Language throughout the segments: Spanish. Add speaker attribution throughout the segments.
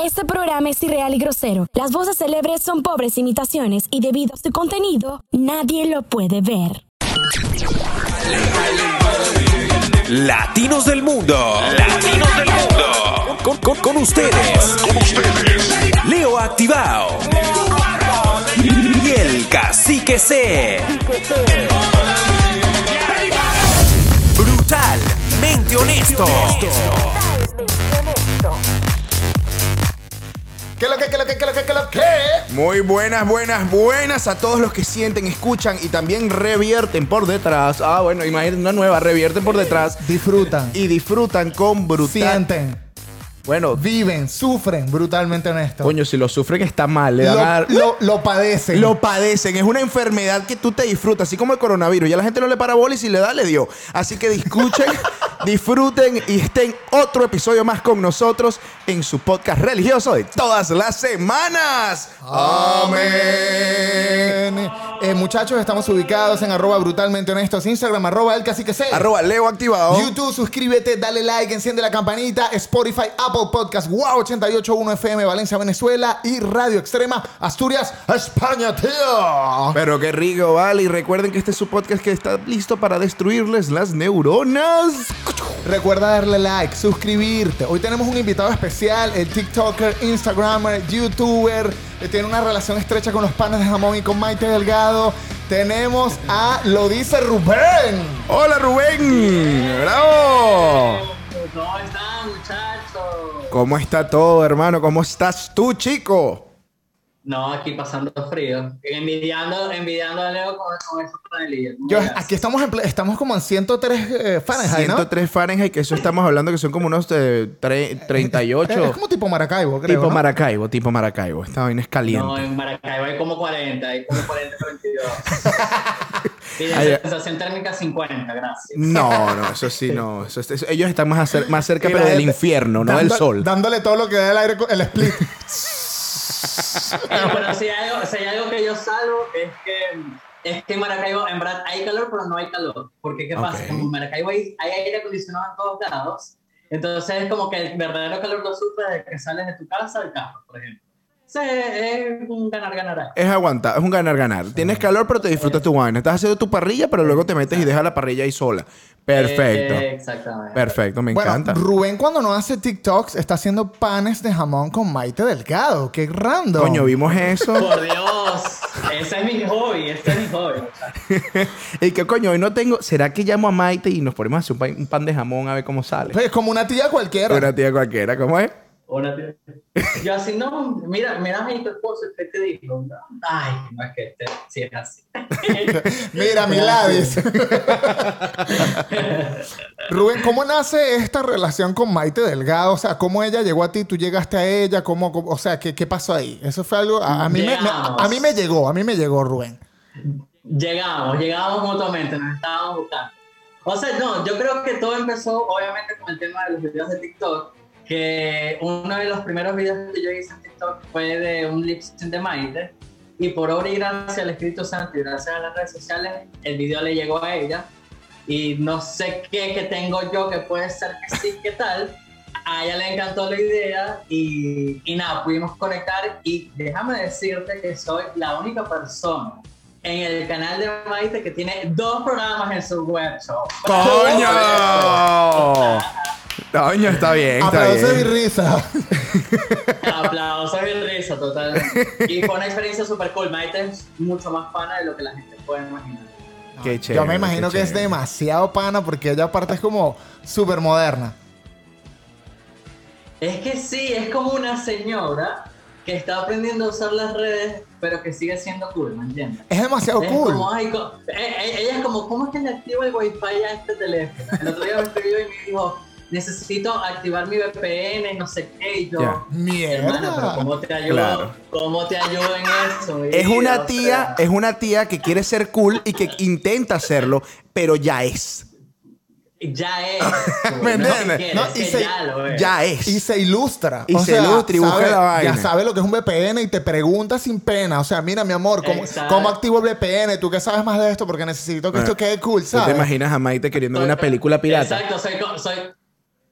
Speaker 1: Este programa es irreal y grosero. Las voces célebres son pobres imitaciones y debido a su contenido, nadie lo puede ver.
Speaker 2: Latinos del mundo. Latinos del mundo. Con, ustedes. Leo Activado. Y el cacique C. Brutalmente honesto.
Speaker 3: ¿Qué lo que, qué lo que, qué lo que, qué lo que? Muy buenas, buenas, buenas a todos los que sienten, escuchan y también revierten por detrás. Ah, bueno, imagínate una nueva, revierten por detrás
Speaker 4: Disfrutan,
Speaker 3: y disfrutan con brutal.
Speaker 4: sienten,
Speaker 3: Bueno,
Speaker 4: viven, sufren, brutalmente honesto.
Speaker 3: coño, si lo sufren está mal, le dan
Speaker 4: lo,
Speaker 3: a-
Speaker 4: lo- lo padecen.
Speaker 3: Lo padecen, es una enfermedad que tú te disfrutas, así como el coronavirus. Ya la gente no le para bola y si le da, le dio. Así que escuchen, disfruten y estén otro episodio más con nosotros en su podcast religioso de todas las semanas. Amén.
Speaker 4: Eh, muchachos, estamos ubicados en arroba brutalmente honestos, Instagram, arroba el cacique C.
Speaker 3: Arroba Leo activado.
Speaker 4: YouTube, suscríbete, dale like, enciende la campanita, Spotify, Apple Podcast, Wow 881 FM, Valencia, Venezuela y Radio Extrema, Asturias, España, tío.
Speaker 3: Pero qué rico, vale. Y recuerden que este es su podcast que está listo para destruirles las neuronas.
Speaker 4: Recuerda darle like, suscribirte. Hoy tenemos un invitado especial, el TikToker, Instagramer, YouTuber, que tiene una relación estrecha con los panes de jamón y con Maite Delgado. Tenemos a Lo dice Rubén.
Speaker 3: Hola, Rubén. Bravo.
Speaker 5: ¿Cómo están, muchachos?
Speaker 3: ¿Cómo está todo, hermano? ¿Cómo estás tú, chico?
Speaker 5: No, aquí pasando frío. Envidiando, envidiando a Leo con, con esos panelillos.
Speaker 4: Yo, aquí estamos, en ple- estamos como en 103 eh, Fahrenheit, ¿no?
Speaker 3: 103 Fahrenheit, que eso estamos hablando que son como unos eh, tre- 38.
Speaker 4: Es, es como tipo Maracaibo, creo.
Speaker 3: tipo
Speaker 4: ¿no?
Speaker 3: Maracaibo, tipo Maracaibo. Esta vaina es caliente.
Speaker 5: No, en Maracaibo hay como 40, hay como 40, 22. y de
Speaker 3: Ay,
Speaker 5: sensación térmica 50, gracias.
Speaker 3: No, no, eso sí, no. Eso- eso- ellos están más, acer- más cerca, pero del infierno, no
Speaker 4: dando-
Speaker 3: del sol.
Speaker 4: Dándole todo lo que da el aire, con- el split.
Speaker 5: Pero si hay, algo, si hay algo que yo salvo es que, es que en Maracaibo en verdad hay calor, pero no hay calor. Porque ¿qué pasa? Como en Maracaibo hay, hay aire acondicionado en todos lados, entonces es como que el verdadero calor lo sufres desde que sales de tu casa al carro, por ejemplo. Sí, es un ganar-ganar.
Speaker 3: Es aguantar, es un ganar-ganar. Tienes calor, pero te disfrutas tu vaina. Estás haciendo tu parrilla, pero luego te metes y dejas la parrilla ahí sola. Perfecto.
Speaker 5: Eh, exactamente.
Speaker 3: Perfecto, me
Speaker 4: bueno,
Speaker 3: encanta.
Speaker 4: Rubén cuando no hace TikToks está haciendo panes de jamón con Maite Delgado. Qué random.
Speaker 3: Coño, vimos eso.
Speaker 5: Por Dios, ese es mi hobby, ese es mi hobby.
Speaker 3: y que coño, hoy no tengo. ¿Será que llamo a Maite y nos ponemos a hacer un pan, un pan de jamón a ver cómo sale?
Speaker 4: Pues, como una tía cualquiera.
Speaker 3: Una tía cualquiera, ¿cómo es?
Speaker 5: Una tía- Yo así, no, mira, mira a tu esposo, ¿qué te dijo? Ay, no es que este, sí es así.
Speaker 4: Mira, mi labis. Rubén, ¿cómo nace esta relación con Maite Delgado? O sea, ¿cómo ella llegó a ti? ¿Tú llegaste a ella? ¿Cómo, cómo- o sea, ¿qué, qué pasó ahí? Eso fue algo... A, a mí me, me-
Speaker 5: Llegamos.
Speaker 4: a mí me llegó, a mí me llegó, Rubén.
Speaker 5: Llegamos, llegamos mutuamente, nos estábamos buscando. O sea, no, yo creo que todo empezó obviamente con el tema de los videos de TikTok, que uno de los primeros videos que yo hice en TikTok fue de un lip sync de Maite, y por obra y gracia al Espíritu Santo y gracias a las redes sociales, el video le llegó a ella, y no sé qué que tengo yo que puede ser que sí, que tal, a ella le encantó la idea y, y nada, pudimos conectar y déjame decirte que soy la única persona en el canal de Maite que tiene dos programas en su web show.
Speaker 3: ¡Coño! Coño, está bien, está
Speaker 4: Aplausos y risa.
Speaker 5: Aplausos y risa totalmente. Y fue una experiencia súper cool. Maite es mucho más pana de lo que la gente puede imaginar.
Speaker 3: Qué chévere.
Speaker 4: Yo me imagino que es demasiado pana porque ella aparte es como súper moderna.
Speaker 5: Es que sí, es como una señora que está aprendiendo a usar las redes, pero que sigue siendo cool, ¿me entiendes?
Speaker 4: Es demasiado
Speaker 5: Es
Speaker 4: cool.
Speaker 5: como, ay, co- eh, eh, ella es como, ¿cómo es que le activo el wifi a este teléfono? El otro día me escribió y me dijo, necesito activar mi VPN no sé qué, y yo,
Speaker 3: Ya.
Speaker 5: hermana, pero ¿cómo te ayudo?
Speaker 3: Claro.
Speaker 5: ¿Cómo te ayuo en eso?
Speaker 3: Es
Speaker 5: vida?
Speaker 3: una
Speaker 5: O
Speaker 3: tía,
Speaker 5: sea,
Speaker 3: es una tía que quiere ser cool y que intenta hacerlo, pero ya es.
Speaker 5: Ya es.
Speaker 3: ¿Me
Speaker 5: no
Speaker 3: entiendes?
Speaker 4: No, y se-
Speaker 5: ya lo es.
Speaker 3: Ya es.
Speaker 4: Y se ilustra.
Speaker 3: Y se ilustra y busca
Speaker 4: sabe-
Speaker 3: la vaina.
Speaker 4: Ya sabe lo que es un VPN y te pregunta sin pena. O sea, mira, mi amor, ¿cómo,
Speaker 5: Exacto.
Speaker 4: ¿cómo activo el VPN? ¿Tú qué sabes más de esto? Porque necesito que
Speaker 3: Ah.
Speaker 4: esto quede cool,
Speaker 3: ¿Tú te
Speaker 4: ¿sabes?
Speaker 3: imaginas a Maite queriendo ver una película pirata?
Speaker 5: Exacto, soy. soy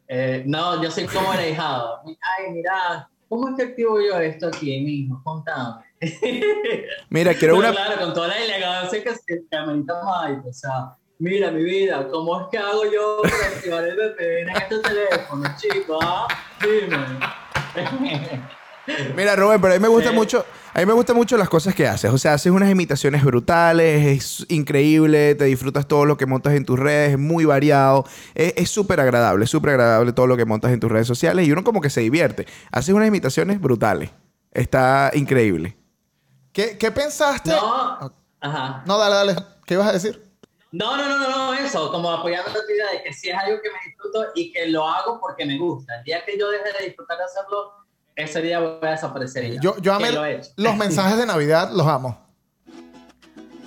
Speaker 5: eh, no, yo soy como el ahijado. Ay, mira, ¿cómo es que activo yo esto aquí, mijo? Contame.
Speaker 3: Mira, quiero una.
Speaker 5: claro, con toda la elegancia que, amerita Mike, o sea, mira mi vida, ¿cómo es que hago yo para activar el VPN en este teléfono, chico? Ah, dime.
Speaker 3: Mira, Rubén, pero a mí me gusta
Speaker 5: Sí.
Speaker 3: mucho. A mí me gustan mucho las cosas que haces. O sea, haces unas imitaciones brutales, es increíble, te disfrutas todo lo que montas en tus redes, es muy variado. Es es súper agradable, súper agradable todo lo que montas en tus redes sociales y uno como que se divierte. Haces unas imitaciones brutales. Está increíble.
Speaker 4: ¿Qué, qué pensaste?
Speaker 5: No, ajá.
Speaker 4: No, dale, dale. ¿Qué ibas a decir?
Speaker 5: No, no, no, no, no, eso, como apoyando la idea de que sí es algo que me disfruto y que lo hago porque me gusta. El día que yo deje de disfrutar de hacerlo, ese día voy a desaparecer. ya.
Speaker 4: Yo, yo amé
Speaker 5: lo he
Speaker 4: los mensajes de Navidad, los amo.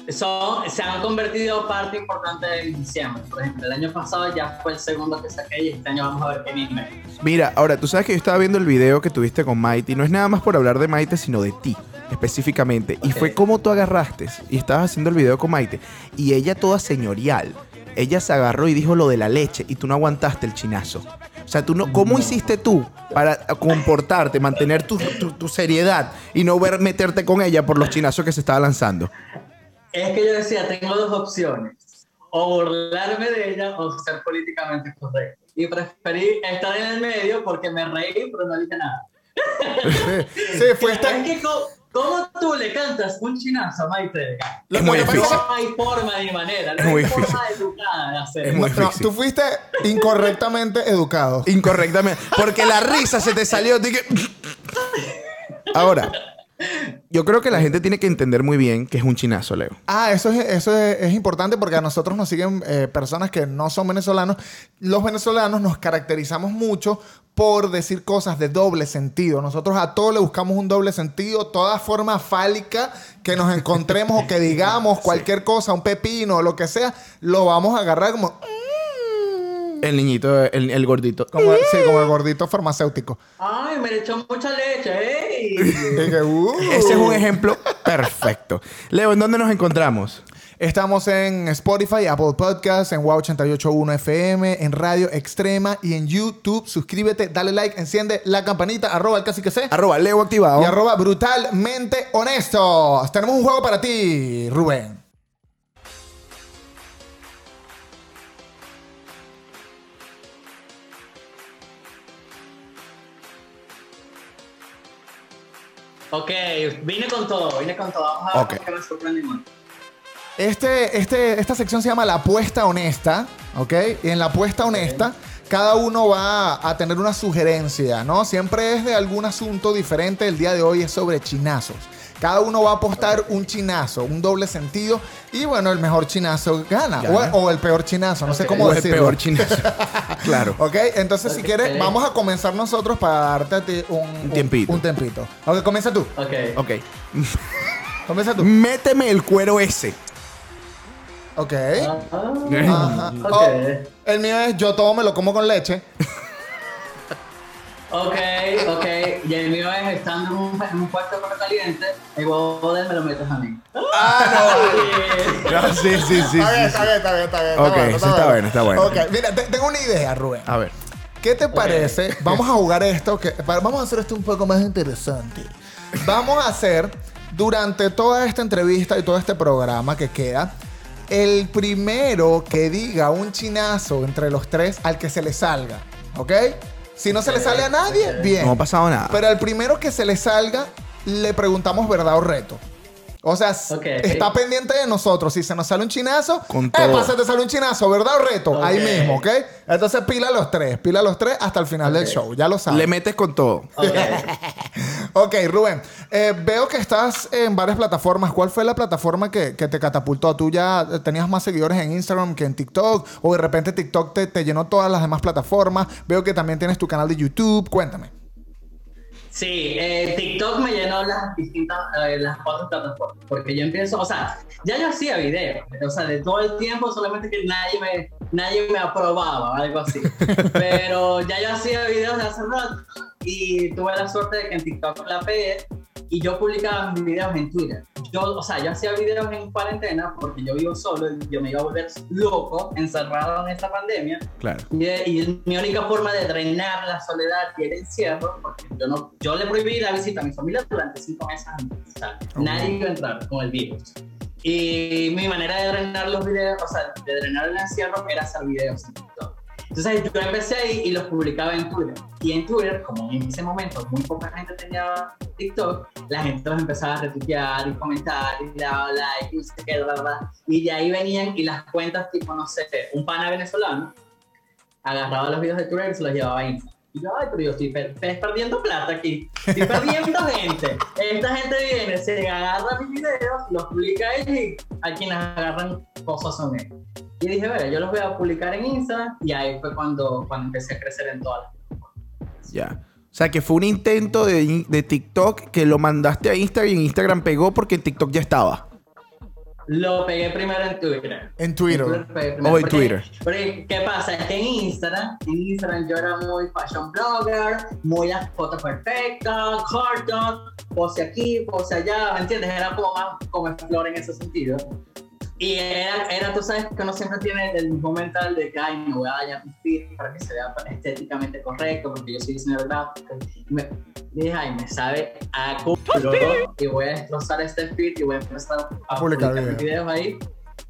Speaker 5: Son, se han convertido parte importante de diciembre. Por ejemplo, el año pasado ya fue el segundo que saqué y este año vamos a ver qué anime.
Speaker 3: Mira, ahora, tú sabes que yo estaba viendo el video que tuviste con Maite y no es nada más por hablar de Maite, sino de ti específicamente. Y fue como tú agarraste y estabas haciendo el video con Maite y ella toda señorial. Ella se agarró y dijo lo de la leche y tú no aguantaste el chinazo. O sea, tú no, ¿cómo hiciste tú para comportarte, mantener tu, tu- tu seriedad y no ver meterte con ella por los chinazos que se estaba lanzando?
Speaker 5: Es que yo decía, tengo dos opciones. O burlarme de ella o ser políticamente correcto. Y preferí estar en el medio porque me reí, pero no dije nada.
Speaker 4: Sí, fue esta-
Speaker 5: Es que, ¿cómo tú le cantas un chinazo a Maite?
Speaker 3: Es muy difícil.
Speaker 5: No hay forma ni manera, no
Speaker 3: Es muy
Speaker 5: hay forma
Speaker 3: difícil.
Speaker 5: educada de hacer
Speaker 3: Es muy.
Speaker 4: No,
Speaker 3: difícil.
Speaker 4: tú fuiste incorrectamente educado.
Speaker 3: Incorrectamente. Porque la risa se te salió. dije- Ahora, yo creo que la gente tiene que entender muy bien que es un chinazo, Leo.
Speaker 4: Ah, eso es, eso es, es importante porque a nosotros nos siguen eh, personas que no son venezolanos. Los venezolanos nos caracterizamos mucho por decir cosas de doble sentido. Nosotros a todo le buscamos un doble sentido. Toda forma fálica que nos encontremos o que digamos cualquier cosa, un pepino o lo que sea, lo vamos a agarrar como,
Speaker 3: El niñito, el, el gordito.
Speaker 4: como, sí, como el gordito farmacéutico.
Speaker 5: Ay, me le echó mucha leche, ¡ey!
Speaker 4: Que, uh.
Speaker 3: Ese es un ejemplo perfecto. Leo, ¿en dónde nos encontramos?
Speaker 4: Estamos en Spotify, Apple Podcasts, en Wow 881 FM, en Radio Extrema y en YouTube. Suscríbete, dale like, enciende la campanita, arroba el casi que sé.
Speaker 3: Arroba Leo activado.
Speaker 4: Y arroba brutalmente honestos. Tenemos un juego para ti, Rubén.
Speaker 5: Ok, vine con todo, vine con todo. Vamos a ver
Speaker 3: Ok.
Speaker 5: por qué me sorprendimos.
Speaker 4: Este, este, esta sección se llama La apuesta honesta, ¿ok? Y en la apuesta honesta, cada uno va a tener una sugerencia, ¿no? Siempre es de algún asunto diferente. El día de hoy es sobre chinazos. Cada uno va a apostar un chinazo, un doble sentido. Y bueno, el mejor chinazo gana.
Speaker 3: Gana.
Speaker 4: O, o el peor chinazo, no sé cómo
Speaker 3: O el
Speaker 4: decirlo.
Speaker 3: peor chinazo. claro.
Speaker 4: Ok, entonces si quieres, vamos a comenzar nosotros para darte a ti un,
Speaker 3: Un tiempito.
Speaker 4: Un, tiempito. Ok, comienza tú.
Speaker 5: Ok.
Speaker 3: Ok.
Speaker 4: Comienza tú.
Speaker 3: Méteme el cuero ese.
Speaker 4: Ok.
Speaker 5: Ah,
Speaker 4: Ajá.
Speaker 5: ok.
Speaker 4: Oh, el mío es yo todo me lo como con leche.
Speaker 5: Ok, ok. Y el mío es estando en un, en un cuarto perro caliente, el huevo de él me lo metes a mí.
Speaker 3: Ah, no. sí, sí, sí.
Speaker 4: está, bien,
Speaker 3: sí,
Speaker 4: está bien, está bien, está bien.
Speaker 3: Ok, eso está bueno, está bueno.
Speaker 4: Ok, mira, te- tengo una idea, Rubén.
Speaker 3: A ver.
Speaker 4: ¿Qué te parece? Vamos a jugar esto, que, vamos a hacer esto un poco más interesante. Vamos a hacer, durante toda esta entrevista y todo este programa que queda, el primero que diga un chinazo entre los tres al que se le salga. ¿Ok? Si no se le sale a nadie, bien.
Speaker 3: No ha pasado nada.
Speaker 4: Pero al primero que se le salga, le preguntamos verdad o reto. O sea, está pendiente de nosotros. Si se nos sale un chinazo,
Speaker 3: Con
Speaker 4: eh,
Speaker 3: todo.
Speaker 4: pasa, te sale un chinazo, ¿verdad o reto? Ahí mismo, ¿ok? Entonces pila los tres, pila los tres hasta el final del show, ya lo sabes.
Speaker 3: Le metes con todo.
Speaker 5: Ok.
Speaker 4: Rubén, eh, veo que estás en varias plataformas. ¿Cuál fue la plataforma que, que te catapultó? ¿Tú ya tenías más seguidores en Instagram que en TikTok? ¿O de repente TikTok te, te llenó todas las demás plataformas? Veo que también tienes tu canal de YouTube. Cuéntame.
Speaker 5: Sí, eh, TikTok me llenó las distintas, eh, las cuatro plataformas, porque yo empiezo, o sea, ya yo hacía videos, o sea, de todo el tiempo, solamente que nadie me, nadie me aprobaba, algo así. Pero ya yo hacía videos de hace rato y tuve la suerte de que en TikTok la pegué y yo publicaba mis videos en Twitter. Yo, o sea, yo hacía videos en cuarentena porque yo vivo solo y yo me iba a volver loco, encerrado en esta pandemia.
Speaker 3: Claro.
Speaker 5: Y, y mi única forma de drenar la soledad y el encierro, porque yo, no, yo le prohibí la visita a mi familia durante cinco meses antes. O sea, nadie iba a entrar con el virus. Y mi manera de drenar los videos, o sea, de drenar el encierro era hacer videos en TikTok. Entonces yo empecé ahí y los publicaba en Twitter. Y en Twitter, como en ese momento muy poca gente tenía TikTok, la gente los empezaba a retuitear y comentar y daba like y no sé qué, bla, bla, bla. Y de ahí venían y las cuentas tipo, no sé, un pana venezolano agarraba los videos de Twitter y se los llevaba a Instagram. Y yo, ay, pero yo estoy per- per- perdiendo plata aquí. Estoy perdiendo gente. Esta gente viene, se agarra mis videos, los publica ahí y a quienes agarran cosas son ellos. Y dije, bueno, yo los voy a publicar en Instagram y ahí fue cuando, cuando empecé a crecer en todas las
Speaker 3: Ya. O sea, que fue un intento de, de TikTok que lo mandaste a Instagram y en Instagram pegó porque en TikTok ya estaba.
Speaker 5: Lo pegué primero en Twitter.
Speaker 4: En Twitter.
Speaker 3: Oh, en
Speaker 5: Porque-
Speaker 3: Twitter.
Speaker 5: Porque, ¿qué pasa? Es que en Instagram, en Instagram yo era muy fashion blogger, muy las fotos perfectas, cartoon, pose aquí, pose allá, ¿me entiendes? Era como más como flor en ese sentido. Y era, era, tú sabes que uno siempre tiene el mismo mental de que, ay, me voy a dañar mi feed para que se vea estéticamente correcto, porque yo soy diseñador gráfico. Y me dije, ay, me sabe a culo y voy a destrozar este feed y voy a empezar a
Speaker 4: Publicar
Speaker 5: publicar, mis
Speaker 4: videos.
Speaker 5: ahí.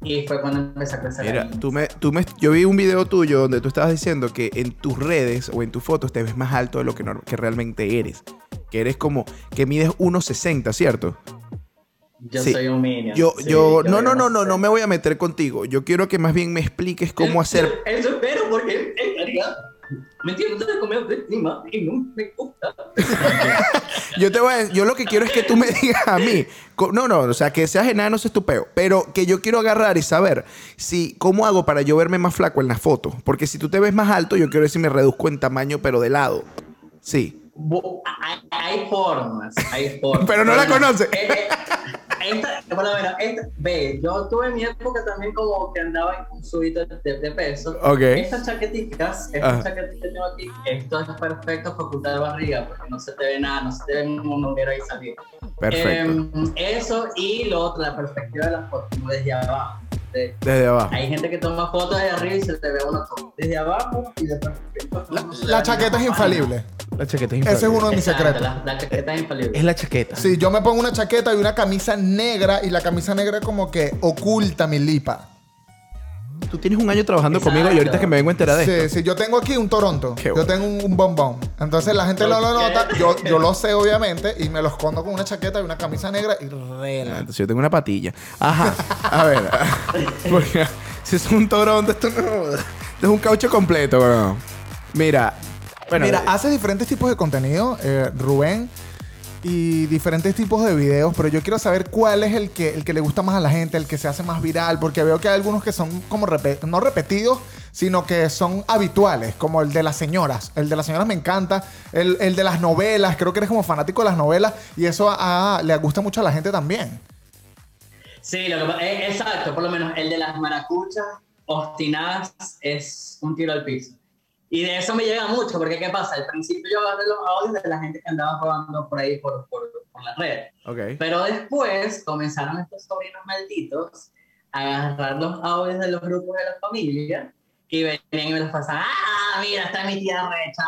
Speaker 5: Y fue cuando empecé a crecer.
Speaker 3: Mira, tú me, tú me, yo vi un video tuyo donde tú estabas diciendo que en tus redes o en tus fotos te ves más alto de lo que, que realmente eres. Que eres como, que mides 1,60, ¿cierto?
Speaker 5: Yo
Speaker 3: Sí.
Speaker 5: soy un minion.
Speaker 3: Yo,
Speaker 5: Sí,
Speaker 3: yo, no, no, no, no, no me voy a meter contigo. Yo quiero que más bien me expliques cómo hacer.
Speaker 5: Eso espero porque en realidad me de y no me gusta.
Speaker 3: Yo te voy a, yo lo que quiero es que tú me digas a mí. No, no, o sea, que seas enano es estupeo. Pero que yo quiero agarrar y saber si, ¿cómo hago para yo verme más flaco en la foto? Porque si tú te ves más alto, yo quiero si me reduzco en tamaño, pero de lado. Sí.
Speaker 5: Hay, hay formas, hay formas.
Speaker 3: Pero no la conoce.
Speaker 5: Eh, eh, esta, por lo menos, esta, ve, yo tuve mi época también como que andaba en un subito de, de peso.
Speaker 3: Ok.
Speaker 5: Estas chaqueticas, estas
Speaker 3: Ajá.
Speaker 5: chaquetas que tengo aquí, esto es perfecto para ocultar barriga, porque no se te ve nada, no se te ve un hoguero ahí salir.
Speaker 3: Perfecto.
Speaker 5: Em, eso y lo otro, la perspectiva de la foto, como desde abajo. De-
Speaker 3: Desde abajo.
Speaker 5: hay gente que toma fotos de arriba y se te ve uno desde abajo y de perfecto.
Speaker 4: La, la chaqueta es infalible.
Speaker 3: La chaqueta es
Speaker 4: Ese es uno de mis
Speaker 5: Exacto,
Speaker 4: secretos.
Speaker 5: La, la chaqueta es infalible.
Speaker 3: Es la chaqueta.
Speaker 4: Sí, yo me pongo una chaqueta y una camisa negra y la camisa negra como que oculta mi lipa.
Speaker 3: Tú tienes un año trabajando
Speaker 5: Exacto.
Speaker 3: conmigo y ahorita que me vengo a enterar de
Speaker 4: Sí,
Speaker 3: esto.
Speaker 4: sí, yo tengo aquí un Toronto.
Speaker 3: Qué
Speaker 4: yo
Speaker 3: bueno.
Speaker 4: tengo un, un bombón. Entonces la gente no lo
Speaker 5: Ok.
Speaker 4: nota. Yo, yo lo sé, obviamente, y me lo escondo con una chaqueta y una camisa negra y
Speaker 3: Ah,
Speaker 4: rela.
Speaker 3: Entonces yo tengo una patilla. Ajá. A ver. Porque si es un Toronto, esto no. Esto es un caucho completo, weón. Mira. Bueno,
Speaker 4: Mira,
Speaker 3: eh,
Speaker 4: hace diferentes tipos de contenido, eh, Rubén, y diferentes tipos de videos, pero yo quiero saber cuál es el que, el que le gusta más a la gente, el que se hace más viral, porque veo que hay algunos que son como no repetidos, sino que son habituales, como el de las señoras. El de las señoras me encanta, el, el de las novelas, creo que eres como fanático de las novelas, y eso le gusta mucho a la gente también.
Speaker 5: Sí, lo que eh, exacto, por lo menos el de las maracuchas obstinadas es un tiro al piso. Y de eso me llega mucho, porque ¿qué pasa? Al principio yo agarré los audios de la gente que andaba probando por ahí por, por, por las redes.
Speaker 3: Ok.
Speaker 5: Pero después comenzaron estos sobrinos malditos a agarrar los audios de los grupos de la familia y venían y me los pasaban. ¡Ah, mira, está mi tía recha!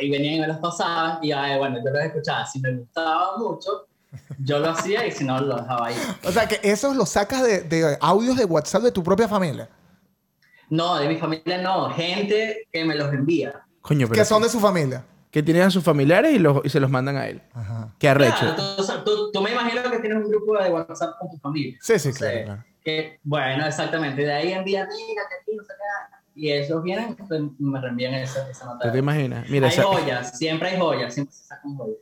Speaker 5: Y venían y me los pasaban y ay, bueno, yo los escuchaba. Si me gustaba mucho, yo lo hacía y si no, lo dejaba ahí.
Speaker 4: O sea, que esos los sacas de, de audios de WhatsApp de tu propia familia,
Speaker 5: No, de mi familia no. Gente que me los envía.
Speaker 3: Coño, pero.
Speaker 4: que son de su familia.
Speaker 3: Que tienen a sus familiares y, los, y se los mandan a él.
Speaker 4: Ajá.
Speaker 3: Qué arrecho.
Speaker 5: Claro, tú, me imagino que tienes un grupo de WhatsApp con tu familia.
Speaker 4: Sí, sí,
Speaker 5: O sea,
Speaker 4: claro,
Speaker 5: que, bueno, exactamente. De ahí envían, mira, que aquí, no sé qué. Y ellos vienen, pues, me reenvían esa, esa nota.
Speaker 3: ¿Tú te imaginas? Mira,
Speaker 5: hay
Speaker 3: esa-
Speaker 5: joyas, siempre hay joyas, siempre se sacan joyas.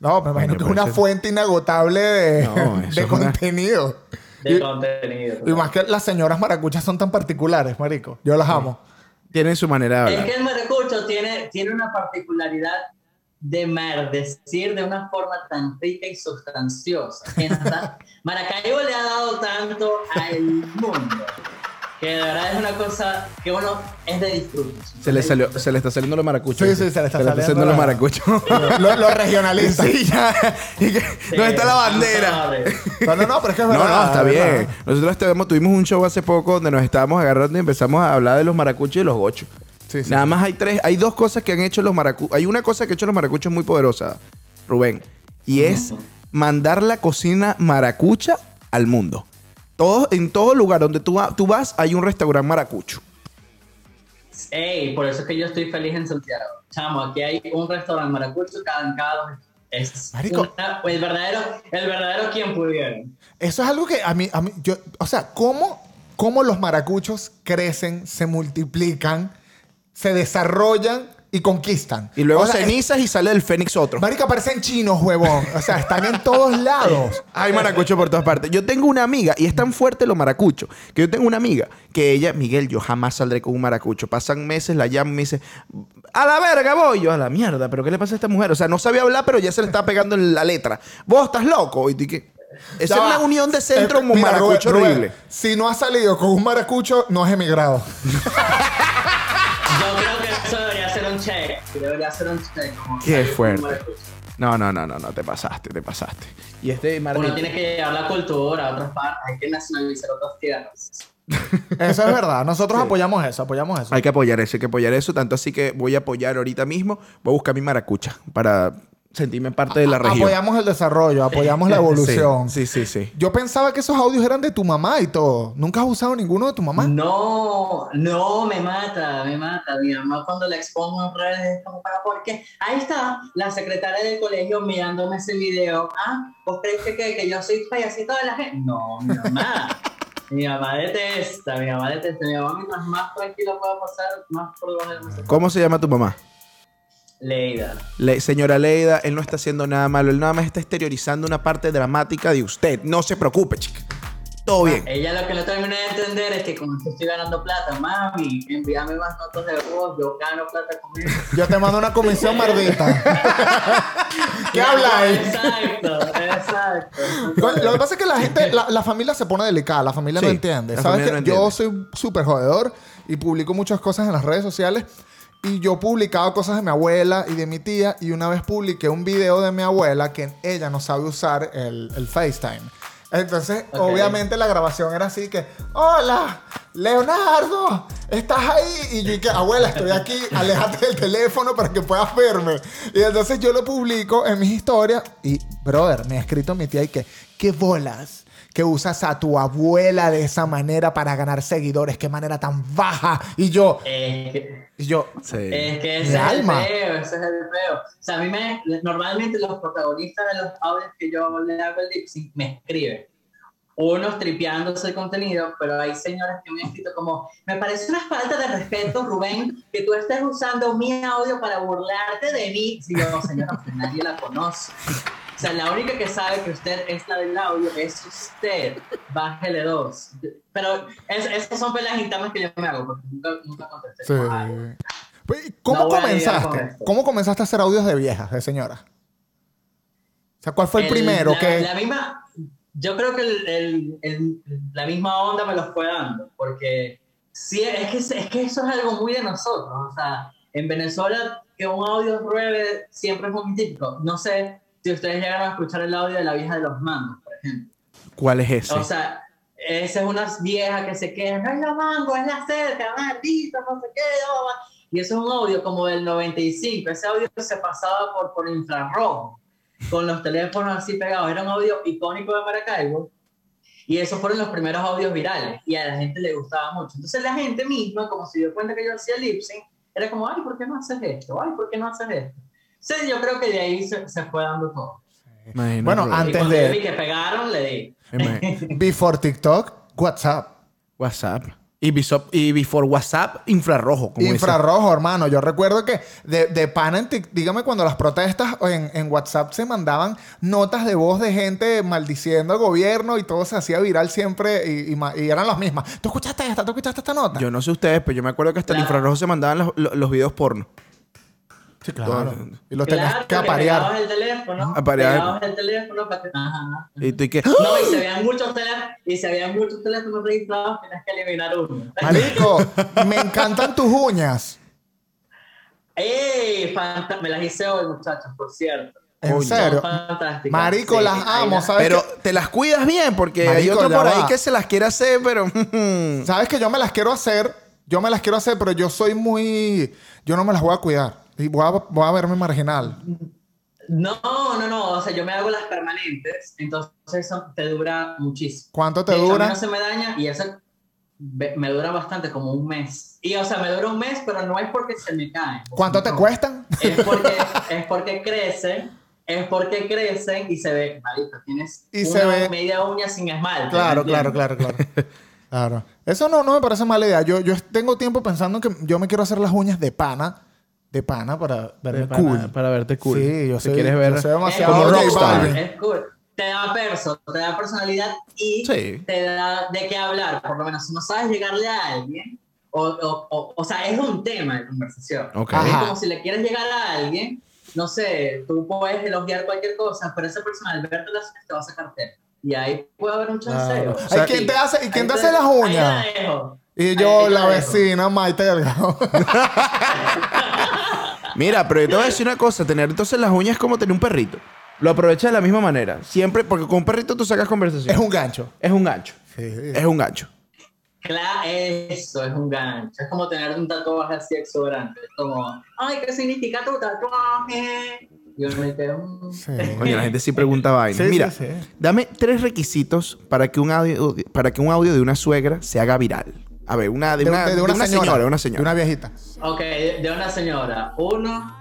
Speaker 4: No, me imagino que es una fuente inagotable de,
Speaker 3: No, eso
Speaker 4: de
Speaker 3: es una-
Speaker 4: contenido.
Speaker 5: De
Speaker 4: Y-
Speaker 5: contenido.
Speaker 4: Y más que las señoras maracuchas son tan particulares, marico. Yo las amo.
Speaker 3: tienen su manera de
Speaker 5: Es
Speaker 3: hablar.
Speaker 5: que el maracucho tiene, tiene una particularidad de maldecir de una forma tan rica y sustanciosa. Maracaibo le ha dado tanto al mundo que de verdad es una cosa que uno es de disfrute.
Speaker 3: Se le, salió, se le está saliendo los maracuchos.
Speaker 4: Sí, sí, se le está saliendo la-
Speaker 3: maracuchos.
Speaker 4: Los los regionalistas.
Speaker 3: sí, ya. Y que,
Speaker 5: Sí,
Speaker 3: ¿Dónde está la bandera?
Speaker 4: No, no, no, pero es que es
Speaker 3: No,
Speaker 4: verdad.
Speaker 3: no, está
Speaker 4: es verdad.
Speaker 3: bien. Nosotros tuvimos, tuvimos un show hace poco donde nos estábamos agarrando y empezamos a hablar de los maracuchos y los gochos.
Speaker 4: Sí, sí.
Speaker 3: Nada más hay tres, hay dos cosas que han hecho los maracuchos. Hay una cosa que han hecho los maracuchos muy poderosa, Rubén, y es mandar la cocina maracucha al mundo. Todo, en todo lugar donde tú, tú vas hay un restaurante maracucho.
Speaker 5: Ey, por eso es que yo estoy feliz en Santiago. Chamo, aquí hay un restaurante maracucho cada cada dos. Es
Speaker 4: Marico.
Speaker 5: una- el verdadero, el verdadero quien pudiera.
Speaker 4: Eso es algo que a mí, a mí yo, o sea, ¿cómo, cómo los maracuchos crecen, se multiplican, se desarrollan y conquistan?
Speaker 3: Y luego
Speaker 4: O sea, es-
Speaker 3: cenizas y sale del Fénix otro.
Speaker 4: Marica, parecen chinos, huevón. O sea, están en todos lados.
Speaker 3: Hay maracuchos por todas partes. Yo tengo una amiga, y es tan fuerte los maracuchos, que yo tengo una amiga que ella, Miguel, yo jamás saldré con un maracucho. Pasan meses, la llamo y me dice, a la verga voy. Yo, a la mierda, ¿pero qué le pasa a esta mujer? O sea, no sabía hablar, pero ya se le está pegando en la letra. Vos estás loco. Y ¿qué? Esa
Speaker 4: Ya
Speaker 3: es una unión de centro como
Speaker 4: mira,
Speaker 3: maracucho
Speaker 4: Rubén,
Speaker 3: horrible.
Speaker 4: Rubén, si no has salido con un maracucho, no has emigrado.
Speaker 5: check. Debería ser un check. como
Speaker 3: Qué fuerte. No, no, no, no, no, te pasaste, te pasaste. Y este
Speaker 5: Uno
Speaker 3: maracucho.
Speaker 5: tiene que llevar la cultura a otras partes. Hay que nacionalizar otras tierras.
Speaker 4: Eso es verdad. Nosotros apoyamos eso, apoyamos eso.
Speaker 3: Hay que apoyar eso, hay que apoyar eso. Tanto así que voy a apoyar ahorita mismo. Voy a buscar mi maracucha para sentirme parte de la región.
Speaker 4: Apoyamos el desarrollo, apoyamos la evolución.
Speaker 3: Sí, sí, sí. sí.
Speaker 4: Yo pensaba que esos audios eran de tu mamá y todo. ¿Nunca has usado ninguno de tu mamá?
Speaker 5: No, no, me mata, me mata. Mi mamá cuando la expongo en redes es como, ¿para por qué? Ahí está la secretaria del colegio mirándome ese video. Ah, ¿vos crees que, que, que yo soy payasito de la gente? No, mi mamá. mi mamá detesta, mi mamá detesta. Mi mamá mientras más tranquila pueda pasar, más por debajo de la
Speaker 3: ¿Cómo se llama tu mamá?
Speaker 5: Leida.
Speaker 3: Le- señora Leida, él no está haciendo nada malo. Él nada más está exteriorizando una parte dramática de usted. No se preocupe, chica. Todo bien.
Speaker 5: Ella lo que no termina de entender es que como yo estoy ganando plata, mami, envíame más notas de voz, yo gano plata con eso.
Speaker 4: Yo te mando una comisión mardita. ¿Qué habla ahí?
Speaker 5: Exacto, exacto.
Speaker 4: Lo que pasa es que la gente, la, la familia se pone delicada, la familia no
Speaker 3: Sí,
Speaker 4: entiende.
Speaker 3: la
Speaker 4: ¿Sabes
Speaker 3: familia
Speaker 4: que
Speaker 3: no
Speaker 4: Yo
Speaker 3: entiende.
Speaker 4: soy súper jodedor y publico muchas cosas en las redes sociales. Y yo publicaba cosas de mi abuela y de mi tía. Y una vez publiqué un video de mi abuela que ella no sabe usar el, el FaceTime. Entonces, obviamente la grabación era así que, hola, Leonardo, ¿estás ahí? Y yo dije, abuela, estoy aquí, aléjate del teléfono para que puedas verme. Y entonces yo lo publico en mis historias y, brother, me ha escrito mi tía y que, ¿qué bolas? Que usas a tu abuela de esa manera para ganar seguidores, qué manera tan baja. Y yo,
Speaker 5: Es que,
Speaker 4: y yo,
Speaker 3: Sí.
Speaker 5: es que ese es
Speaker 4: alma.
Speaker 5: el feo, ese es el feo. O sea, a mí me, normalmente los protagonistas de los audios que yo le hago el lip sync me escriben. Unos tripeándose el contenido, pero hay señores que me han escrito como, me parece una falta de respeto, Rubén, que tú estés usando mi audio para burlarte de mí. Si yo, no, señora, pues nadie la conoce. O sea, la única que sabe que usted es la del audio es usted. Bájele dos. Pero es, esas son pelas internas que yo me hago, porque nunca, nunca contesté.
Speaker 4: sí.
Speaker 5: como, "Ay,
Speaker 4: Pues, ¿Cómo
Speaker 5: No con
Speaker 4: comenzaste? ¿Cómo comenzaste a hacer audios de viejas, de señoras? O sea, ¿cuál fue el, primero
Speaker 5: la,
Speaker 4: que...?
Speaker 5: La misma, yo creo que el- el- el- la misma onda me lo fue dando, porque sí, es que, es que eso es algo muy de nosotros. O sea, en Venezuela, que un audio ruede siempre es muy típico. No sé si ustedes llegaron a escuchar el audio de la vieja de los mangos, por ejemplo.
Speaker 3: ¿Cuál es ese?
Speaker 5: O sea, esa es una vieja que se queja, no es la mango, es la cerca, maldito, no sé qué. no, va". Y eso es un audio como del 95. Ese audio se pasaba por, por infrarrojo, con los teléfonos así pegados. Era un audio icónico de Maracaibo. Y esos fueron los primeros audios virales. Y a la gente le gustaba mucho. Entonces la gente misma, como se dio cuenta que yo hacía lip sync, era como, ay, ¿por qué no haces esto? Ay, ¿por qué no haces esto? Sí, yo creo que de ahí se, se fue dando todo.
Speaker 3: Imagino,
Speaker 4: Bueno, Antes de-
Speaker 5: vi que pegaron, le di.
Speaker 3: Imagino.
Speaker 4: Before TikTok, WhatsApp.
Speaker 3: WhatsApp. Y, before WhatsApp, infrarrojo. Como
Speaker 4: Infrarrojo, hermano. Yo recuerdo que de, de pana en Tik- dígame cuando las protestas en, en WhatsApp se mandaban notas de voz de gente maldiciendo al gobierno y todo se hacía viral siempre y, y eran las mismas. ¿Tú escuchaste esta? ¿Tú escuchaste esta nota?
Speaker 3: Yo no sé ustedes, pero yo me acuerdo que hasta el infrarrojo se mandaban los, los- los videos porno.
Speaker 4: Sí, claro.
Speaker 3: Todo-
Speaker 4: Y lo tenías
Speaker 5: Claro,
Speaker 4: que
Speaker 5: pegabas
Speaker 4: aparear.
Speaker 5: el teléfono.
Speaker 3: Aparear.
Speaker 5: Pegabas el teléfono para que... Ajá.
Speaker 3: Y tú y que...
Speaker 5: No, y se veían muchos teléfonos, y se veían muchos teléfonos registrados, tenías que eliminar uno.
Speaker 4: Marico, me encantan tus uñas.
Speaker 5: ¡Ey! fanta- Me las hice hoy, muchachos, por cierto.
Speaker 4: En serio.
Speaker 5: Fantásticas.
Speaker 4: Marico,
Speaker 5: Sí,
Speaker 4: las amo, ¿sabes?
Speaker 3: Pero
Speaker 4: que-
Speaker 3: te las cuidas bien porque hay otro por ahí
Speaker 4: va.
Speaker 3: que se las quiere hacer, pero...
Speaker 4: Sabes que yo me las quiero hacer, yo me las quiero hacer, pero yo soy muy, yo no me las voy a cuidar y voy a, voy a verme marginal.
Speaker 5: No, no, no. O sea, yo me hago las permanentes, entonces eso te dura muchísimo.
Speaker 4: ¿Cuánto te
Speaker 5: De hecho, a mí
Speaker 4: dura?
Speaker 5: no se me daña y eso me dura bastante, como un mes. Y, o sea, me dura un mes, pero no es porque se me caen.
Speaker 4: ¿Cuánto te cuestan?
Speaker 5: Es porque, es porque crecen, es porque crecen y se ve, marico, tienes
Speaker 4: Y
Speaker 5: una
Speaker 4: se ve-
Speaker 5: media uña sin esmalte.
Speaker 4: Claro,
Speaker 5: ¿me
Speaker 4: claro, claro, claro. Claro. Eso no, no me parece mala idea. Yo, yo tengo tiempo pensando que yo me quiero hacer las uñas de pana. De pana para verme
Speaker 6: Para,
Speaker 4: cool.
Speaker 6: para verte cool.
Speaker 4: Sí, yo
Speaker 6: Te
Speaker 4: soy,
Speaker 6: quieres ver
Speaker 4: demasiado
Speaker 3: como rockstar.
Speaker 5: Es cool. Te da perso, te da personalidad y
Speaker 3: Sí.
Speaker 5: te da de qué hablar. Por lo menos, si no sabes llegarle a alguien, o, o, o, o sea, es un tema de conversación.
Speaker 3: Ok.
Speaker 5: Es como si le quieres llegar a alguien, no sé, tú puedes elogiar cualquier cosa, pero esa persona al verte las uñas te va a sacar tema. Y ahí puede haber un chanceo.
Speaker 4: Claro.
Speaker 5: O sea,
Speaker 4: ¿quién te hace- y quién te
Speaker 5: ahí
Speaker 4: hace las
Speaker 5: ahí
Speaker 4: uñas?
Speaker 5: la dejo.
Speaker 4: Y yo,
Speaker 5: Ahí
Speaker 4: la
Speaker 5: la dejo.
Speaker 4: vecina Maite Delgado.
Speaker 3: Mira, pero yo te voy a decir una cosa. Tener entonces las uñas es como tener un perrito. Lo aprovecha de la misma manera. Siempre, porque con un perrito tú sacas conversación.
Speaker 4: es un gancho.
Speaker 3: Es un gancho.
Speaker 4: Sí.
Speaker 3: Es un gancho.
Speaker 5: Claro, eso es un gancho. Es como tener un tatuaje así exuberante. Es como, ay, ¿qué significa tu tatuaje? Y uno me queda, "Mm".
Speaker 4: Sí.
Speaker 3: Coño, la gente sí pregunta vainas.
Speaker 4: Sí,
Speaker 3: Mira,
Speaker 4: sí, sí.
Speaker 3: dame tres requisitos para que un audio, para que un audio de una suegra se haga viral. A ver, una de,
Speaker 4: De,
Speaker 3: una,
Speaker 4: de- de
Speaker 3: de
Speaker 4: una
Speaker 3: una
Speaker 4: señora,
Speaker 3: señora, una
Speaker 4: De
Speaker 3: señora.
Speaker 4: una viejita.
Speaker 5: Ok, de una señora. Uno,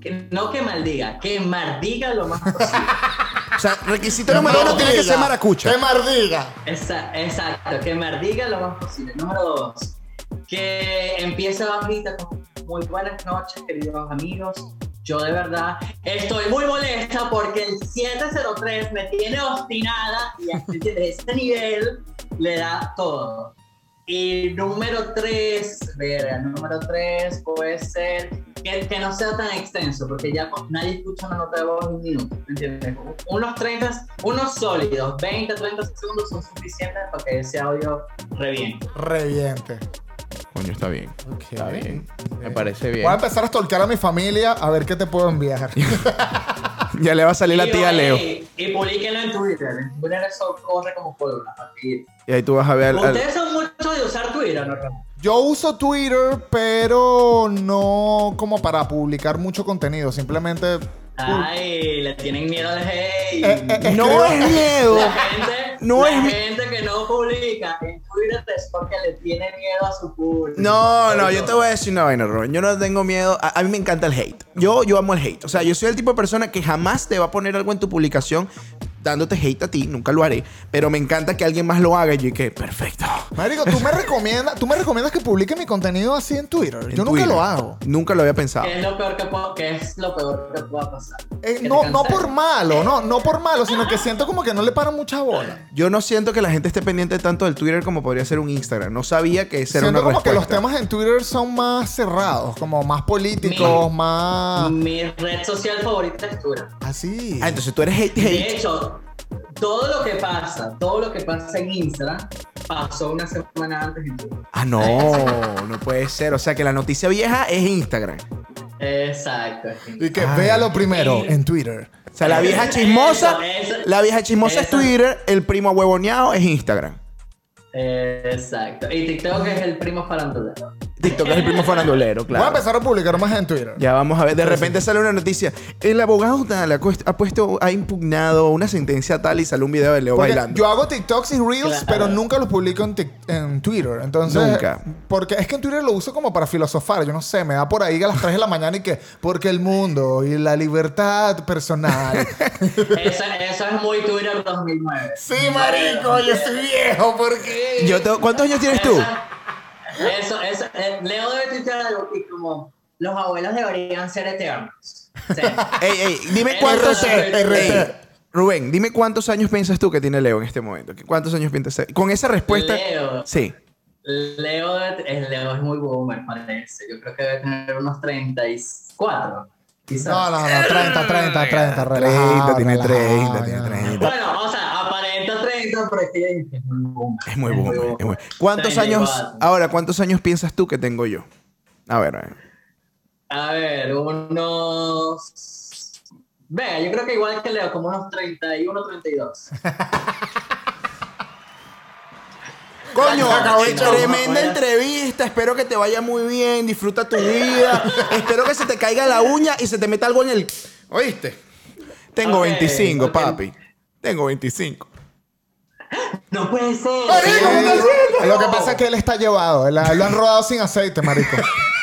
Speaker 5: que no que maldiga, que maldiga lo más posible.
Speaker 3: O sea, requisito número uno tiene que ser maracucha.
Speaker 4: ¡Qué mardiga!
Speaker 5: Esa- exacto, que maldiga lo más posible. Número dos, que empiece bajita con muy buenas noches, queridos amigos. Yo de verdad estoy muy molesta porque el 703 me tiene obstinada y a este nivel le da todo. Y número tres, verga, número tres puede ser que, que no sea tan extenso, porque ya nadie escucha una nota de voz en un minuto, ¿me entiendes? Unos 30, unos sólidos, 20, 30 segundos son suficientes para que ese audio reviente.
Speaker 4: Reviente.
Speaker 3: Coño, está bien.
Speaker 6: Está bien. Me parece bien.
Speaker 4: Voy a empezar a stalkear a mi familia a ver qué te puedo enviar.
Speaker 3: Ya le va a salir la
Speaker 5: Y,
Speaker 3: tía Leo.
Speaker 5: Y publiquenlo en Twitter. En Twitter eso corre como pólvora.
Speaker 3: Y ahí tú vas a ver al-
Speaker 5: Ustedes son mucho de usar Twitter, ¿no?
Speaker 4: Yo uso Twitter, pero no como para publicar mucho contenido. Simplemente.
Speaker 5: Ay, le tienen miedo al hate.
Speaker 4: Eh, eh,
Speaker 3: No
Speaker 4: escribo-
Speaker 3: es miedo.
Speaker 5: La gente,
Speaker 3: No
Speaker 5: la
Speaker 3: es
Speaker 5: gente que no publica en Twitter es porque le tiene miedo a su público.
Speaker 3: No, no, yo te voy a decir una vaina, Ron. Yo no tengo miedo. A, a mí me encanta el hate. Yo, yo amo el hate. O sea, yo soy el tipo de persona que jamás te va a poner algo en tu publicación dándote hate a ti. Nunca lo haré. Pero me encanta que alguien más lo haga. Y yo que, perfecto.
Speaker 4: Marico, ¿tú me recomiendas, tú me recomiendas que publique mi contenido así en Twitter.
Speaker 3: En
Speaker 4: Yo nunca lo hago.
Speaker 3: Nunca lo había pensado.
Speaker 5: ¿Qué es lo peor que, puedo- qué es lo peor que pueda pasar?
Speaker 4: Eh, no, no por malo, no, no por malo, sino que siento como que no le paran mucha bola.
Speaker 3: Yo no siento que la gente esté pendiente tanto del Twitter como podría ser un Instagram. No sabía que esa era una
Speaker 4: como que los
Speaker 3: respuesta.
Speaker 4: temas en Twitter son más cerrados, como más políticos,
Speaker 5: Mi-
Speaker 4: más
Speaker 5: Mi red social favorita es Twitter.
Speaker 4: así.
Speaker 3: Ah, entonces tú eres hate,
Speaker 5: De
Speaker 3: hate.
Speaker 5: hecho, todo lo que pasa, todo lo que pasa en Instagram, pasó una semana antes en Twitter.
Speaker 3: Ah, no, no puede ser. O sea que la noticia vieja es Instagram.
Speaker 5: Exacto.
Speaker 4: Y que véalo primero en Twitter.
Speaker 3: O sea, la vieja chismosa,
Speaker 5: Eso, eso.
Speaker 3: la vieja chismosa es. Twitter, el primo huevoneado es Instagram.
Speaker 5: Exacto. Y TikTok es el primo farandulero.
Speaker 3: TikTok es el primo farandulero,
Speaker 4: Voy a empezar a publicar más en Twitter.
Speaker 3: Ya vamos a ver, de repente sale una noticia. El abogado tal ha, puesto, ha impugnado una sentencia tal y sale un video de Leo
Speaker 4: Porque
Speaker 3: bailando.
Speaker 4: yo hago TikToks y Reels,
Speaker 5: Claro.
Speaker 4: pero nunca los publico en, Twitter. Entonces,
Speaker 3: Nunca.
Speaker 4: Porque es que en Twitter lo uso como para filosofar. Yo no sé, me da por ahí a las 3 de la mañana y que, porque el mundo y la libertad personal.
Speaker 5: Eso, eso es muy Twitter 2009.
Speaker 4: sí, marico, yo soy viejo, ¿por qué?
Speaker 3: Yo te- ¿Cuántos años tienes tú?
Speaker 5: Eso, eso, eh, Leo debe tuitear algo así como los abuelos deberían ser eternos. Sí.
Speaker 3: Ey, ey, dime cuántos. Rubén, dime cuántos años piensas tú que tiene Leo en este momento. ¿Cuántos años piensas? Con esa respuesta.
Speaker 5: Leo.
Speaker 3: Sí.
Speaker 5: Leo, es, Leo es muy boomer, parece. Yo creo que debe tener unos 34. Quizás.
Speaker 4: No, no, no, 30, 30, 30,
Speaker 3: 30,
Speaker 4: relajado,
Speaker 3: tiene
Speaker 4: relajado,
Speaker 3: 30, tiene
Speaker 4: ya.
Speaker 3: 30.
Speaker 5: Bueno, 30, pero es muy boomer.
Speaker 3: Es muy bueno. muy- ¿Cuántos años,
Speaker 5: 34.
Speaker 3: ahora, cuántos años piensas tú que tengo yo? A ver, a ver.
Speaker 5: A ver, unos. Venga, yo creo que igual que Leo, como unos 31, 32.
Speaker 3: Coño,
Speaker 5: Acabo de
Speaker 3: tremenda entrevista. Espero que te vaya muy bien. Disfruta tu vida. Espero que se te caiga la uña y se te meta algo en el. ¿Oíste? Tengo
Speaker 5: Ok,
Speaker 3: 25,
Speaker 5: ok.
Speaker 3: papi. Tengo 25.
Speaker 5: No puede ser.
Speaker 4: Sí, Lo que pasa es que él está llevado. él- Lo han rodado sin aceite, marico.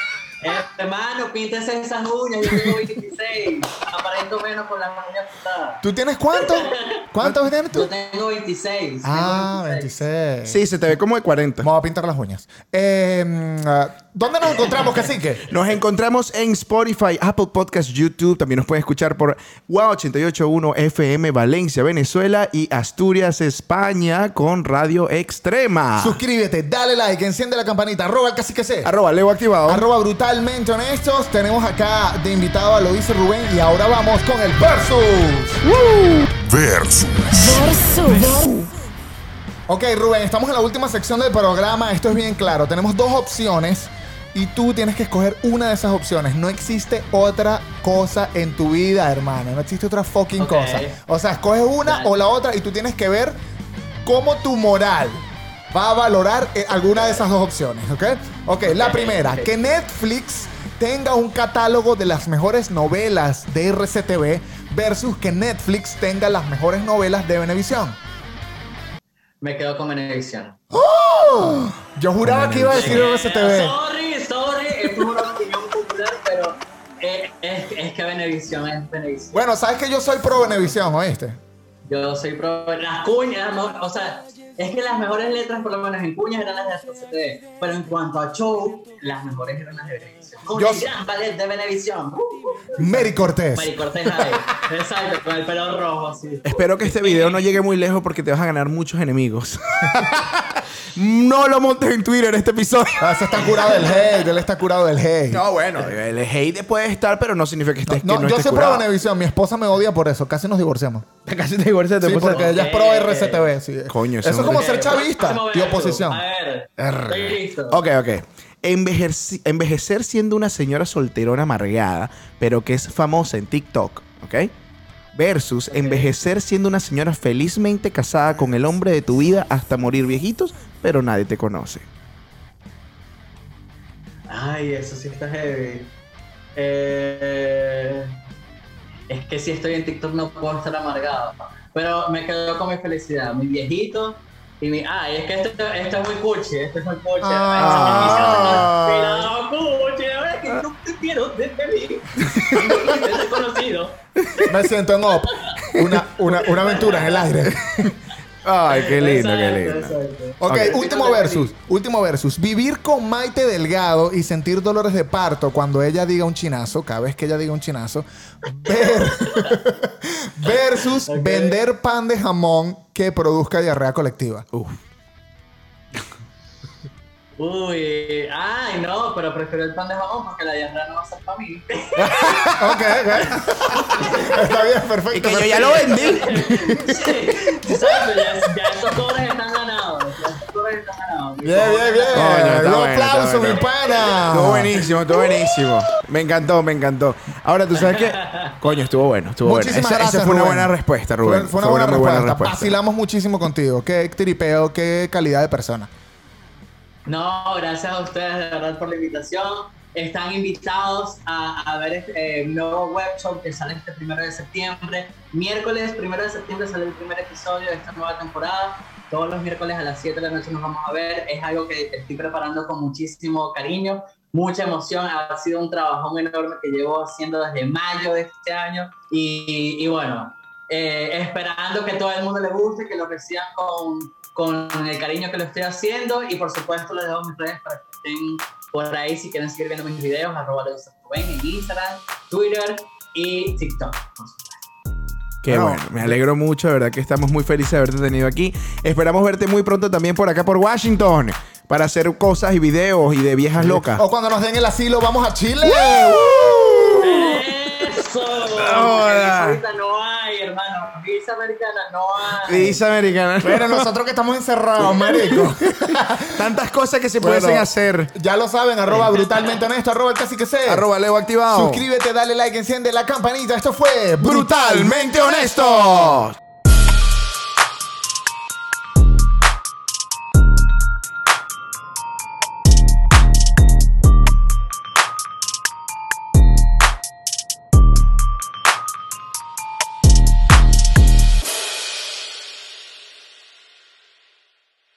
Speaker 5: Hermano, píntese esas uñas. Yo tengo 26. Aparento menos con las uñas pintadas.
Speaker 4: ¿Tú tienes cuánto? ¿Cuántos tienes
Speaker 5: Yo
Speaker 4: tú?
Speaker 5: tengo 26.
Speaker 4: Ah,
Speaker 5: tengo
Speaker 4: 26.
Speaker 3: Sí, se te ve como de 40.
Speaker 4: Vamos a pintar las uñas. Eh, mm, ah, ¿Dónde nos encontramos, cacique?
Speaker 3: Nos encontramos en Spotify, Apple Podcast, YouTube. También nos puedes escuchar por Wow 881 FM Valencia, Venezuela y Asturias, España con Radio Extrema.
Speaker 4: Suscríbete, dale like, enciende la campanita, arroba el cacique C.
Speaker 3: Arroba Leo activado.
Speaker 4: Arroba brutalmente honestos. Tenemos acá de invitado a lo dice Rubén y ahora vamos con el versus.
Speaker 2: Versus.
Speaker 1: Versus.
Speaker 4: Ok, Rubén, estamos en la última sección del programa. Esto es bien claro. Tenemos dos opciones y tú tienes que escoger una de esas opciones. No existe otra cosa en tu vida, hermano. No existe otra fucking cosa. O sea, escoges una
Speaker 5: Dale.
Speaker 4: o la otra y tú tienes que ver cómo tu moral va a valorar eh, alguna de esas dos opciones, ¿ok? Ok, la primera, que Netflix tenga un catálogo de las mejores novelas de RCTV versus que Netflix tenga las mejores novelas de Venevisión.
Speaker 5: Me quedo con Venevisión.
Speaker 4: Yo juraba que iba a decir RCTV.
Speaker 5: Sorry, sorry. Es una opinión popular, pero es, es que Venevisión es Venevisión.
Speaker 4: Bueno, sabes que yo soy pro Venevisión, ¿oíste?
Speaker 5: Yo soy pro. Las cuñas, o sea, es que las mejores letras, por lo menos en cuñas, eran las de RCTV. Pero en cuanto a show, las mejores eran las de Venevisión. Con
Speaker 4: Yo-
Speaker 5: gran ballet de Venevisión. Uh, uh.
Speaker 4: Mary Cortés.
Speaker 5: Mari Cortés ahí. Exacto, con el pelo rojo así.
Speaker 3: Espero que este video no llegue muy lejos porque te vas a ganar muchos enemigos. no lo montes en Twitter este episodio.
Speaker 4: Ah, ese está curado del hate, él está curado del hate.
Speaker 3: No, bueno, el hate puede estar, pero no significa que estés
Speaker 4: No,
Speaker 3: que no
Speaker 4: yo
Speaker 3: estés
Speaker 4: soy pro
Speaker 3: curado.
Speaker 4: Venevisión, mi esposa me odia por eso, casi nos divorciamos.
Speaker 3: Casi te divorcias de
Speaker 4: Sí, porque ella es pro RCTV, sí.
Speaker 3: Coño,
Speaker 4: eso
Speaker 3: eso
Speaker 4: es como ser chavista y
Speaker 5: verso.
Speaker 4: oposición.
Speaker 5: A ver, estoy listo.
Speaker 3: Ok, ok. Envejecer, envejecer siendo una señora solterona amargada, pero que es famosa en TikTok, ¿ok? Versus envejecer siendo una señora felizmente casada con el hombre de tu vida hasta morir viejitos, pero nadie te conoce.
Speaker 5: Ay, eso sí está heavy. Eh, es que si estoy en TikTok no puedo estar amargado. Pero me quedo con mi felicidad. Mi viejito y mi. Ay, es que esto, esto es muy cuchi. Esto es muy cuchi.
Speaker 4: Ah.
Speaker 5: Cuidado, cuchi. Quiero desconocido.
Speaker 4: Me siento en op. Una, una, una aventura en el aire.
Speaker 3: Ay, qué lindo, qué lindo.
Speaker 5: exacto.
Speaker 4: Ok,
Speaker 3: Ok.
Speaker 4: último versus. Último versus. Vivir con Maite Delgado y sentir dolores de parto cuando ella diga un chinazo, cada vez que ella diga un chinazo. Ver- versus vender pan de jamón que produzca diarrea colectiva.
Speaker 3: Uf.
Speaker 5: Uy, ay, no, pero prefiero el pan de jamón porque la diarrea no va a ser para mí.
Speaker 4: Ok, ok. Está bien, perfecto.
Speaker 3: Y que yo
Speaker 4: perfecto.
Speaker 3: ya lo vendí.
Speaker 5: Sí, ¿sabes? Ya, ya estos cobres están ganados. Ya estos cobres están ganados.
Speaker 4: Bien, bien, bien.
Speaker 3: Coño, está
Speaker 4: Un
Speaker 3: bueno,
Speaker 4: aplauso,
Speaker 3: bueno.
Speaker 4: mi pana.
Speaker 3: Estuvo buenísimo, estuvo buenísimo. Me encantó, me encantó. Ahora, ¿tú sabes qué? Coño, estuvo bueno, estuvo
Speaker 4: Muchísimas
Speaker 3: bueno. Esa-
Speaker 4: gracias.
Speaker 3: Esa fue una
Speaker 4: Rubén.
Speaker 3: buena respuesta, Rubén.
Speaker 4: Fue, fue una, buena,
Speaker 3: muy
Speaker 4: respuesta. Vacilamos muchísimo contigo. Qué tripeo, qué calidad de persona.
Speaker 5: No, gracias a ustedes de verdad por la invitación. Están invitados a, a ver este eh, nuevo webshop que sale este primero de septiembre. Miércoles primero de septiembre sale el primer episodio de esta nueva temporada. Todos los miércoles a las 7 de la noche nos vamos a ver. Es algo que estoy preparando con muchísimo cariño, mucha emoción. Ha sido un trabajón enorme que llevo haciendo desde mayo de este año. Y, y bueno, eh, esperando que todo el mundo le guste, que lo reciban con, con el cariño que lo estoy haciendo y por supuesto les dejo mis redes para que estén por ahí si quieren seguir viendo mis videos, arroba en Instagram, Twitter y TikTok, por supuesto.
Speaker 3: Qué
Speaker 4: Bueno,
Speaker 3: bueno, me alegro mucho, de verdad que estamos muy felices de haberte tenido aquí. Esperamos verte muy pronto también por acá por Washington para hacer cosas y videos y de viejas locas.
Speaker 4: O cuando nos den el asilo, vamos a Chile.
Speaker 5: ¡Eso!
Speaker 3: Hola.
Speaker 5: Visa americana no hay.
Speaker 3: Americana.
Speaker 4: Pero nosotros que estamos encerrados, marico.
Speaker 3: Tantas cosas que se
Speaker 4: Bueno,
Speaker 3: pueden hacer.
Speaker 4: Ya lo saben, arroba brutalmente honesto, arroba el casi que sé.
Speaker 3: Arroba Leo activado.
Speaker 4: Suscríbete, dale like, enciende la campanita. Esto fue
Speaker 3: Brutalmente honestos.